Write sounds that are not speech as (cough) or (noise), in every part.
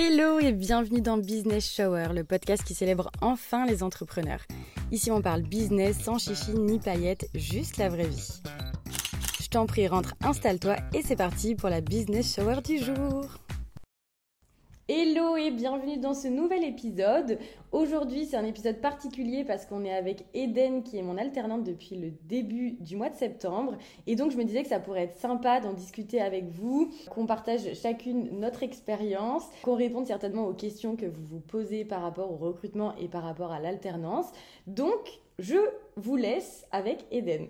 Hello et bienvenue dans Business Shower, le podcast qui célèbre enfin les entrepreneurs. Ici on parle business sans chichi ni paillettes, juste la vraie vie. Je t'en prie, rentre, installe-toi et c'est parti pour la Business Shower du jour. Hello et bienvenue dans ce nouvel épisode. Aujourd'hui, c'est un épisode particulier parce qu'on est avec Eden qui est mon alternante depuis le début du mois de septembre. Et donc, je me disais que ça pourrait être sympa d'en discuter avec vous, qu'on partage chacune notre expérience, qu'on réponde certainement aux questions que vous vous posez par rapport au recrutement et par rapport à l'alternance. Donc, je vous laisse avec Eden.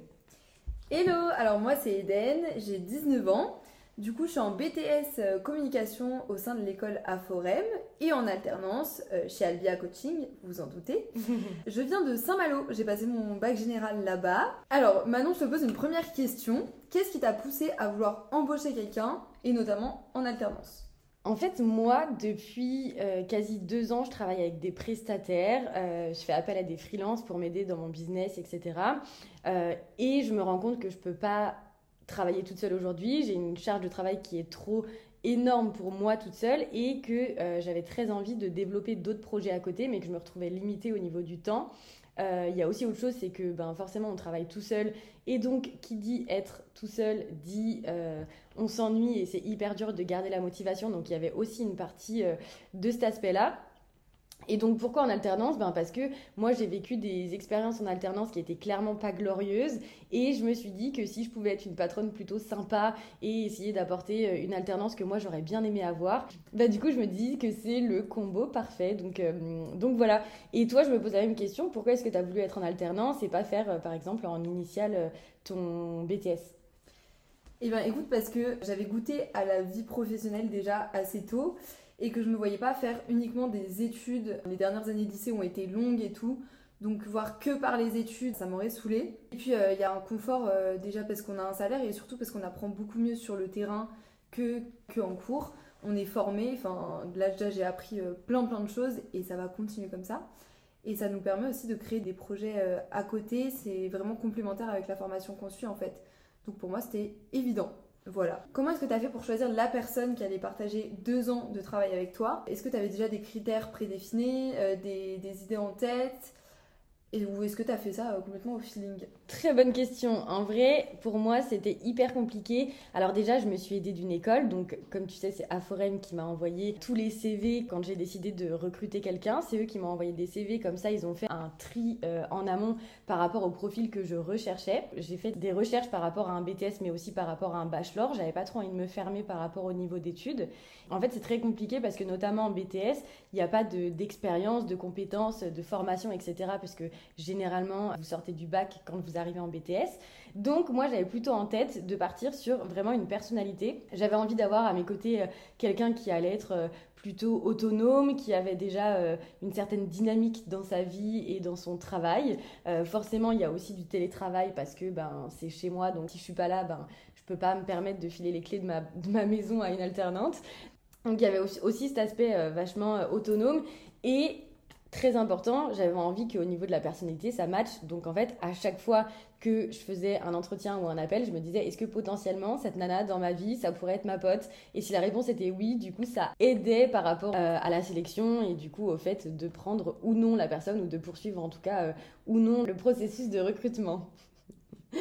Hello, alors moi c'est Eden, j'ai 19 ans. Du coup, je suis en BTS euh, communication au sein de l'école Aforem et en alternance euh, chez Albia Coaching, vous en doutez. (laughs) je viens de Saint-Malo, j'ai passé mon bac général là-bas. Alors, Manon, je te pose une première question. Qu'est-ce qui t'a poussé à vouloir embaucher quelqu'un et notamment en alternance? En fait, moi, depuis euh, quasi deux ans, je travaille avec des prestataires. je fais appel à des freelances pour m'aider dans mon business, etc. et je me rends compte que je peux pas travailler toute seule aujourd'hui. J'ai une charge de travail qui est trop énorme pour moi toute seule et que euh, j'avais très envie de développer d'autres projets à côté, mais que je me retrouvais limitée au niveau du temps. Euh, il y a aussi autre chose, c'est que ben, forcément on travaille tout seul et donc qui dit être tout seul dit euh, on s'ennuie et c'est hyper dur de garder la motivation. Donc il y avait aussi une partie de cet aspect-là. Et donc pourquoi en alternance? Ben Parce que moi j'ai vécu des expériences en alternance qui étaient clairement pas glorieuses. Et je me suis dit que si je pouvais être une patronne plutôt sympa et essayer d'apporter euh, une alternance que moi j'aurais bien aimé avoir, bah du coup je me dis que c'est le combo parfait. Donc, euh, donc voilà. Et toi je me pose la même question, pourquoi est-ce que tu as voulu être en alternance et pas faire euh, par exemple en initial ton BTS Eh bien écoute parce que j'avais goûté à la vie professionnelle déjà assez tôt et que je ne me voyais pas faire uniquement des études. Les dernières années de lycée ont été longues et tout. Donc voir que par les études, ça m'aurait saoulé. Et puis euh, il y a un confort euh, déjà parce qu'on a un salaire et surtout parce qu'on apprend beaucoup mieux sur le terrain que, cours. On est formé, enfin là déjà j'ai appris euh, plein plein de choses et ça va continuer comme ça. Et ça nous permet aussi de créer des projets à côté, c'est vraiment complémentaire avec la formation qu'on suit en fait. Donc pour moi c'était évident. Voilà. Comment est-ce que tu as fait pour choisir la personne qui allait partager deux ans de travail avec toi? Est-ce que tu avais déjà des critères prédéfinis, euh, des, des, idées en tête? Et ou est-ce que tu as fait ça euh, complètement au feeling Très bonne question. En vrai, pour moi, c'était hyper compliqué. Alors déjà, je me suis aidée d'une école. Donc, comme tu sais, c'est Aforem qui m'a envoyé tous les CV quand j'ai décidé de recruter quelqu'un. C'est eux qui m'ont envoyé des CV. Comme ça, ils ont fait un tri euh, en amont par rapport au profil que je recherchais. J'ai fait des recherches par rapport à un BTS, mais aussi par rapport à un bachelor. J'avais pas trop envie de me fermer par rapport au niveau d'études. En fait, c'est très compliqué parce que notamment en BTS, il n'y a pas d'expérience, de, compétences, de formation, etc. Parce que généralement, vous sortez du bac quand vous arrivez en BTS. Donc moi, j'avais plutôt en tête de partir sur vraiment une personnalité. J'avais envie d'avoir à mes côtés euh, quelqu'un qui allait être euh, plutôt autonome, qui avait déjà euh, une certaine dynamique dans sa vie et dans son travail. forcément, il y a aussi du télétravail parce que ben, c'est chez moi, donc si je suis pas là, ben, je peux pas me permettre de filer les clés de ma, de ma maison à une alternante. Donc il y avait aussi, cet aspect vachement autonome et très important, j'avais envie qu'au niveau de la personnalité, ça matche. Donc en fait, à chaque fois que je faisais un entretien ou un appel, je me disais, est-ce que potentiellement cette nana dans ma vie, ça pourrait être ma pote? Et si la réponse était oui, du coup, ça aidait par rapport euh, à la sélection et du coup au fait de prendre ou non la personne ou de poursuivre en tout cas euh, ou non le processus de recrutement. (laughs)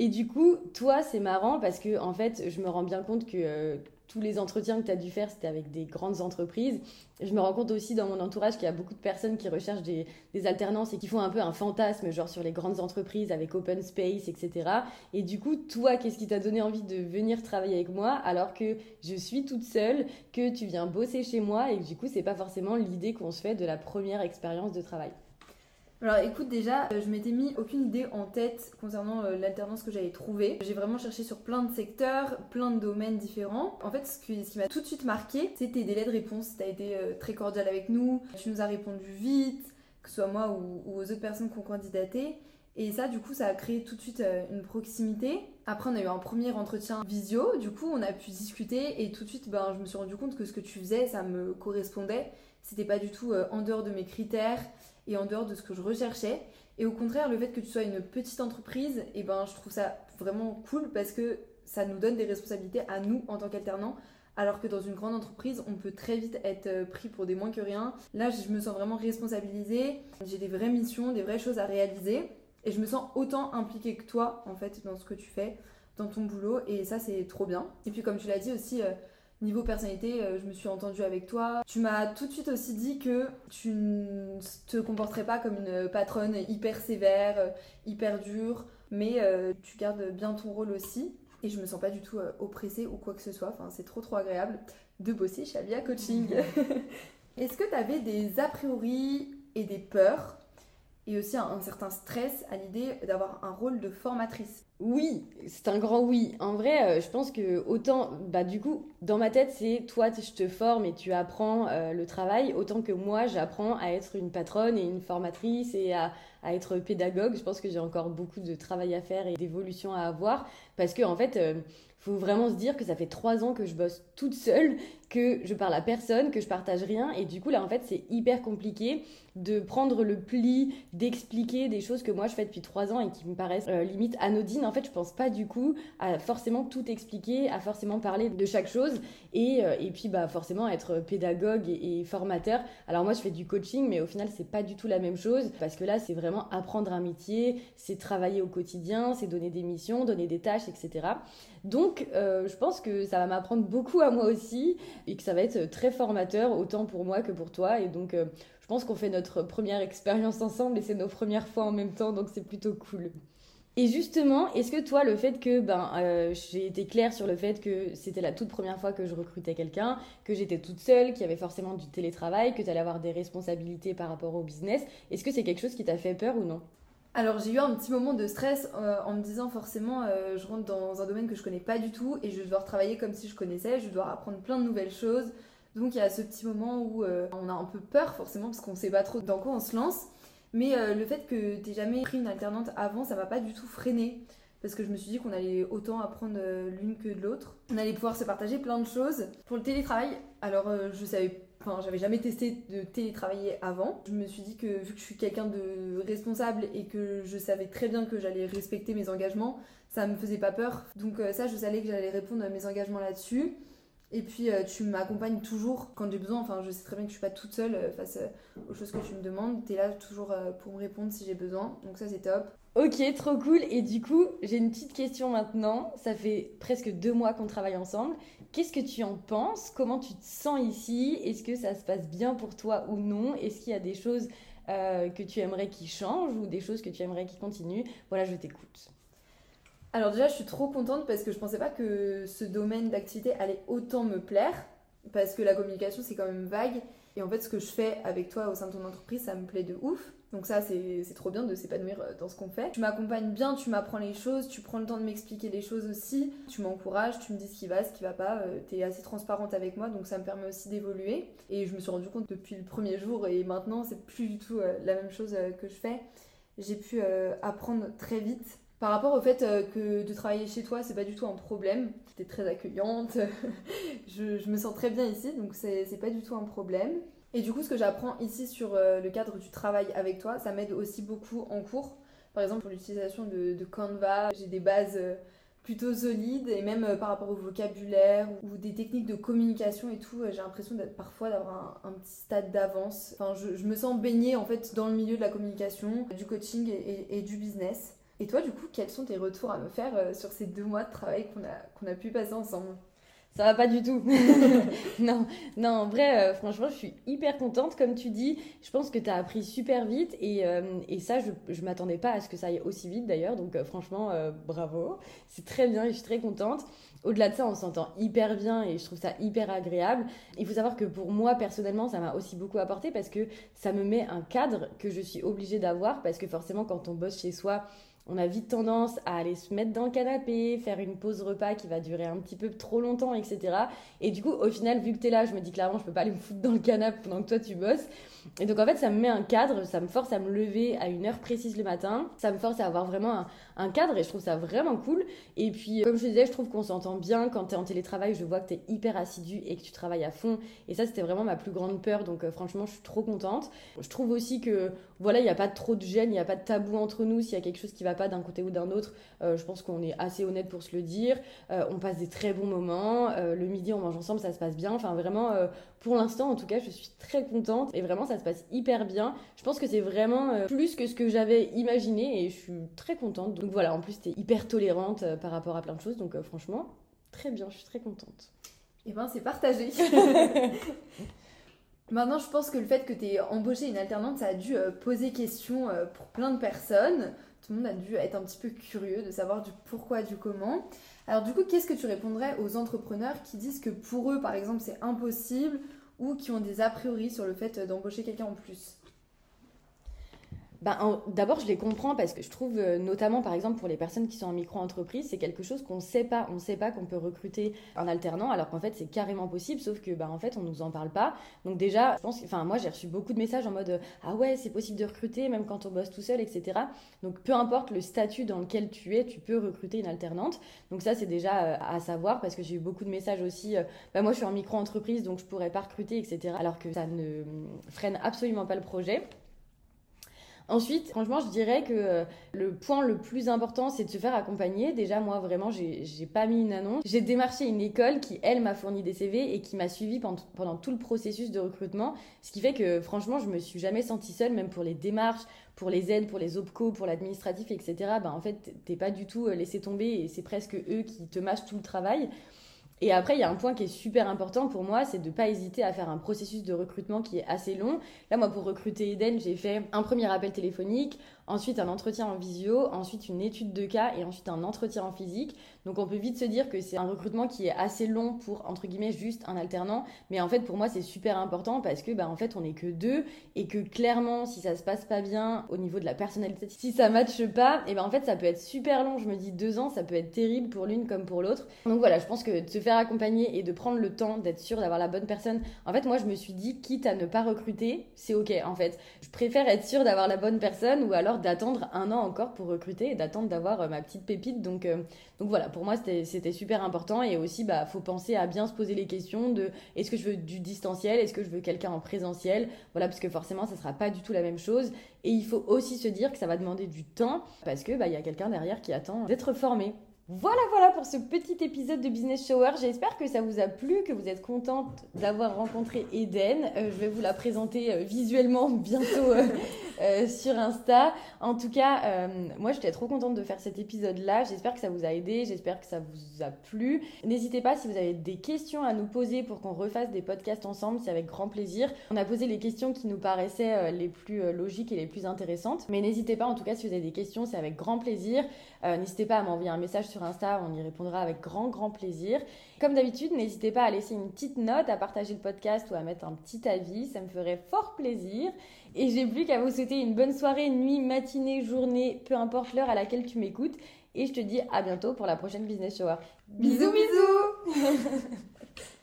Et du coup, toi, c'est marrant parce que, en fait, je me rends bien compte que euh, tous les entretiens que tu as dû faire, c'était avec des grandes entreprises. Je me rends compte aussi dans mon entourage qu'il y a beaucoup de personnes qui recherchent des, alternances et qui font un peu un fantasme, genre sur les grandes entreprises avec open space, etc. Et du coup, toi, qu'est-ce qui t'a donné envie de venir travailler avec moi alors que je suis toute seule, que tu viens bosser chez moi et que du coup, c'est pas forcément l'idée qu'on se fait de la première expérience de travail? Alors écoute déjà, euh, je m'étais mis aucune idée en tête concernant euh, l'alternance que j'avais trouvée. J'ai vraiment cherché sur plein de secteurs, plein de domaines différents. En fait, ce, qui m'a tout de suite marqué, c'était tes délais de réponse. Tu as été euh, très cordial avec nous, tu nous as répondu vite, que ce soit moi ou, ou aux autres personnes qui ont candidaté. Et ça, du coup, ça a créé tout de suite une proximité. Après, on a eu un premier entretien visio. Du coup, on a pu discuter et tout de suite, ben, je me suis rendu compte que ce que tu faisais, ça me correspondait. C'était pas du tout en dehors de mes critères et en dehors de ce que je recherchais. Et au contraire, le fait que tu sois une petite entreprise, et eh ben, je trouve ça vraiment cool parce que ça nous donne des responsabilités à nous en tant qu'alternants alors que dans une grande entreprise, on peut très vite être euh, pris pour des moins que rien. Là, je me sens vraiment responsabilisée, j'ai des vraies missions, des vraies choses à réaliser, et je me sens autant impliquée que toi, en fait, dans ce que tu fais, dans ton boulot, et ça, c'est trop bien. Et puis, comme tu l'as dit aussi, euh, niveau personnalité, euh, je me suis entendue avec toi. Tu m'as tout de suite aussi dit que tu ne te comporterais pas comme une patronne hyper sévère, hyper dure, mais tu gardes bien ton rôle aussi et je me sens pas du tout euh, oppressée ou quoi que ce soit. Enfin, c'est trop trop agréable de bosser chez Alia Coaching. (laughs) Est-ce que tu avais des a priori et des peurs et aussi un, certain stress à l'idée d'avoir un rôle de formatrice Oui, c'est un grand oui. En vrai, euh, je pense que autant, bah du coup, dans ma tête, c'est toi, je te forme et tu apprends euh, le travail, autant que moi, j'apprends à être une patronne et une formatrice et à, être pédagogue. Je pense que j'ai encore beaucoup de travail à faire et d'évolution à avoir parce que en fait, euh, faut vraiment se dire que ça fait trois ans que je bosse toute seule, que je parle à personne, que je partage rien. Et du coup, là, en fait, c'est hyper compliqué de prendre le pli, d'expliquer des choses que moi je fais depuis trois ans et qui me paraissent euh, limite anodines. En fait, je pense pas du coup à forcément tout expliquer, à forcément parler de chaque chose et, euh, et puis bah forcément être pédagogue et, formateur. Alors moi, je fais du coaching, mais au final, c'est pas du tout la même chose parce que là, c'est vraiment apprendre un métier, c'est travailler au quotidien, c'est donner des missions, donner des tâches, etc. Donc, euh, je pense que ça va m'apprendre beaucoup à moi aussi et que ça va être très formateur, autant pour moi que pour toi. Et donc, euh, je pense qu'on fait notre première expérience ensemble et c'est nos premières fois en même temps, donc c'est plutôt cool. Et justement, est-ce que toi, le fait que ben, euh, j'ai été claire sur le fait que c'était la toute première fois que je recrutais quelqu'un, que j'étais toute seule, qu'il y avait forcément du télétravail, que tu allais avoir des responsabilités par rapport au business, est-ce que c'est quelque chose qui t'a fait peur ou non? Alors j'ai eu un petit moment de stress euh, en me disant forcément euh, je rentre dans un domaine que je connais pas du tout et je vais devoir travailler comme si je connaissais, je dois apprendre plein de nouvelles choses. Donc il y a ce petit moment où euh, on a un peu peur forcément parce qu'on sait pas trop dans quoi on se lance. Mais le fait que t'aies jamais pris une alternante avant, ça m'a pas du tout freiné. Parce que je me suis dit qu'on allait autant apprendre l'une que l'autre. On allait pouvoir se partager plein de choses. Pour le télétravail, alors je savais Enfin, j'avais jamais testé de télétravailler avant. Je me suis dit que vu que je suis quelqu'un de responsable et que je savais très bien que j'allais respecter mes engagements, ça me faisait pas peur. Donc euh, ça, je savais que j'allais répondre à mes engagements là-dessus. Et puis euh, tu m'accompagnes toujours quand j'ai besoin. Enfin, je sais très bien que je suis pas toute seule euh, face aux choses que tu me demandes. Tu là toujours pour me répondre si j'ai besoin. Donc ça, c'est top. Ok, trop cool. Et du coup, j'ai une petite question maintenant. Ça fait presque deux mois qu'on travaille ensemble. Qu'est-ce que tu en penses? Comment tu te sens ici? Est-ce que ça se passe bien pour toi ou non? Est-ce qu'il y a des choses euh, que tu aimerais qui changent ou des choses que tu aimerais qui continuent? Voilà, je t'écoute. Alors déjà, je suis trop contente parce que je pensais pas que ce domaine d'activité allait autant me plaire parce que la communication c'est quand même vague et en fait ce que je fais avec toi au sein de ton entreprise ça me plaît de ouf. Donc ça, c'est trop bien de s'épanouir euh, dans ce qu'on fait. Tu m'accompagnes bien, tu m'apprends les choses, tu prends le temps de m'expliquer les choses aussi, tu m'encourages, tu me dis ce qui va, ce qui va pas, euh, tu es assez transparente avec moi, donc ça me permet aussi d'évoluer. Et je me suis rendu compte depuis le premier jour et maintenant, c'est plus du tout euh, la même chose que je fais. J'ai pu apprendre très vite. Par rapport au fait que de travailler chez toi, c'est pas du tout un problème. Tu es très accueillante, (laughs) je, je me sens très bien ici, donc c'est pas du tout un problème. Et du coup, ce que j'apprends ici sur euh, le cadre du travail avec toi, ça m'aide aussi beaucoup en cours. Par exemple, pour l'utilisation de, Canva, j'ai des bases euh, plutôt solides et même euh, par rapport au vocabulaire ou des techniques de communication et tout, j'ai l'impression d'être parfois d'avoir un, petit stade d'avance. Enfin, je, me sens baignée en fait dans le milieu de la communication, du coaching et, du business. Et toi, du coup, quels sont tes retours à me faire sur ces deux mois de travail qu'on qu'on a pu passer ensemble? Ça va pas du tout. (laughs) non, non, en vrai, euh, franchement, je suis hyper contente. Comme tu dis, je pense que tu as appris super vite et, euh, et ça, je, je m'attendais pas à ce que ça aille aussi vite d'ailleurs. Donc, euh, franchement, bravo. C'est très bien et je suis très contente. Au-delà de ça, on s'entend hyper bien et je trouve ça hyper agréable. Il faut savoir que pour moi, personnellement, ça m'a aussi beaucoup apporté parce que ça me met un cadre que je suis obligée d'avoir parce que forcément, quand on bosse chez soi, on a vite tendance à aller se mettre dans le canapé, faire une pause repas qui va durer un petit peu trop longtemps, etc. Et du coup, au final, vu que tu es là, je me dis clairement, je peux pas aller me foutre dans le canapé pendant que toi tu bosses. Et donc en fait, ça me met un cadre, ça me force à me lever à une heure précise le matin, ça me force à avoir vraiment un, cadre et je trouve ça vraiment cool. Et puis, comme je disais, je trouve qu'on s'entend bien. Quand tu es en télétravail, je vois que tu es hyper assidu et que tu travailles à fond. Et ça, c'était vraiment ma plus grande peur. Donc, euh, franchement, je suis trop contente. Je trouve aussi que, voilà, il n'y a pas trop de gêne, il n'y a pas de tabou entre nous. S'il y a quelque chose qui va pas d'un côté ou d'un autre, euh, je pense qu'on est assez honnête pour se le dire. Euh, on passe des très bons moments. le midi, on mange ensemble, ça se passe bien. Enfin, vraiment, pour l'instant, en tout cas, je suis très contente. Et vraiment, ça se passe hyper bien. Je pense que c'est vraiment plus que ce que j'avais imaginé et je suis très contente. Donc voilà, en plus, tu es hyper tolérante par rapport à plein de choses. Donc franchement, très bien, je suis très contente. Et eh ben, c'est partagé. (laughs) (laughs) Maintenant, je pense que le fait que tu aies embauché une alternante, ça a dû euh, poser question euh, pour plein de personnes. Tout le monde a dû être un petit peu curieux de savoir du pourquoi, du comment. Alors du coup, qu'est-ce que tu répondrais aux entrepreneurs qui disent que pour eux, par exemple, c'est impossible ou qui ont des a priori sur le fait d'embaucher quelqu'un en plus? Ben, D'abord, je les comprends parce que je trouve, euh, notamment par exemple pour les personnes qui sont en micro-entreprise, c'est quelque chose qu'on ne sait pas. On ne sait pas qu'on peut recruter un alternant alors qu'en fait c'est carrément possible, sauf que ben, en fait on nous en parle pas. Donc déjà, je pense, enfin moi j'ai reçu beaucoup de messages en mode ah ouais c'est possible de recruter même quand on bosse tout seul, etc. Donc peu importe le statut dans lequel tu es, tu peux recruter une alternante. Donc ça c'est déjà euh, à savoir parce que j'ai eu beaucoup de messages aussi. ben, moi je suis en micro-entreprise donc je pourrais pas recruter, etc. Alors que ça ne freine absolument pas le projet. Ensuite, franchement, je dirais que euh, le point le plus important, c'est de se faire accompagner. Déjà, moi, vraiment, j'ai pas mis une annonce. J'ai démarché une école qui, elle, m'a fourni des CV et qui m'a suivi pendant, tout le processus de recrutement. Ce qui fait que, franchement, je me suis jamais sentie seule, même pour les démarches, pour les aides, pour les OPCO, pour l'administratif, etc. Ben, en fait, t'es pas du tout euh, laissé tomber et c'est presque eux qui te mâchent tout le travail. Et après, il y a un point qui est super important pour moi, c'est de ne pas hésiter à faire un processus de recrutement qui est assez long. Là, moi, pour recruter Eden, j'ai fait un premier appel téléphonique, ensuite un entretien en visio, ensuite une étude de cas et ensuite un entretien en physique. Donc on peut vite se dire que c'est un recrutement qui est assez long pour entre guillemets juste un alternant, mais en fait pour moi c'est super important parce que bah en fait on est que deux et que clairement si ça se passe pas bien au niveau de la personnalité, si ça matche pas, et ben en fait ça peut être super long. Je me dis deux ans, ça peut être terrible pour l'une comme pour l'autre. Donc voilà, je pense que de se faire accompagner et de prendre le temps d'être sûr d'avoir la bonne personne. En fait moi je me suis dit quitte à ne pas recruter, c'est ok en fait. Je préfère être sûr d'avoir la bonne personne ou alors d'attendre un an encore pour recruter et d'attendre d'avoir euh, ma petite pépite. Donc, euh, donc voilà, pour moi, c'était super important. Et aussi, bah, faut penser à bien se poser les questions de est-ce que je veux du distanciel? Est-ce que je veux quelqu'un en présentiel? Voilà, parce que forcément, ça sera pas du tout la même chose. Et il faut aussi se dire que ça va demander du temps parce que bah, il y a quelqu'un derrière qui attend d'être formé. Voilà, voilà pour ce petit épisode de Business Shower. J'espère que ça vous a plu, que vous êtes contente d'avoir rencontré Eden. Euh, je vais vous la présenter euh, visuellement (laughs) bientôt euh, sur Insta. En tout cas, moi j'étais trop contente de faire cet épisode-là. J'espère que ça vous a aidé, j'espère que ça vous a plu. N'hésitez pas si vous avez des questions à nous poser pour qu'on refasse des podcasts ensemble, c'est avec grand plaisir. On a posé les questions qui nous paraissaient les plus logiques et les plus intéressantes. Mais n'hésitez pas, en tout cas, si vous avez des questions, c'est avec grand plaisir. n'hésitez pas à m'envoyer un message Insta, on y répondra avec grand grand plaisir. Comme d'habitude, n'hésitez pas à laisser une petite note, à partager le podcast ou à mettre un petit avis, ça me ferait fort plaisir. Et j'ai plus qu'à vous souhaiter une bonne soirée, nuit, matinée, journée, peu importe l'heure à laquelle tu m'écoutes. Et je te dis à bientôt pour la prochaine Business Shower. Bisous bisous (laughs)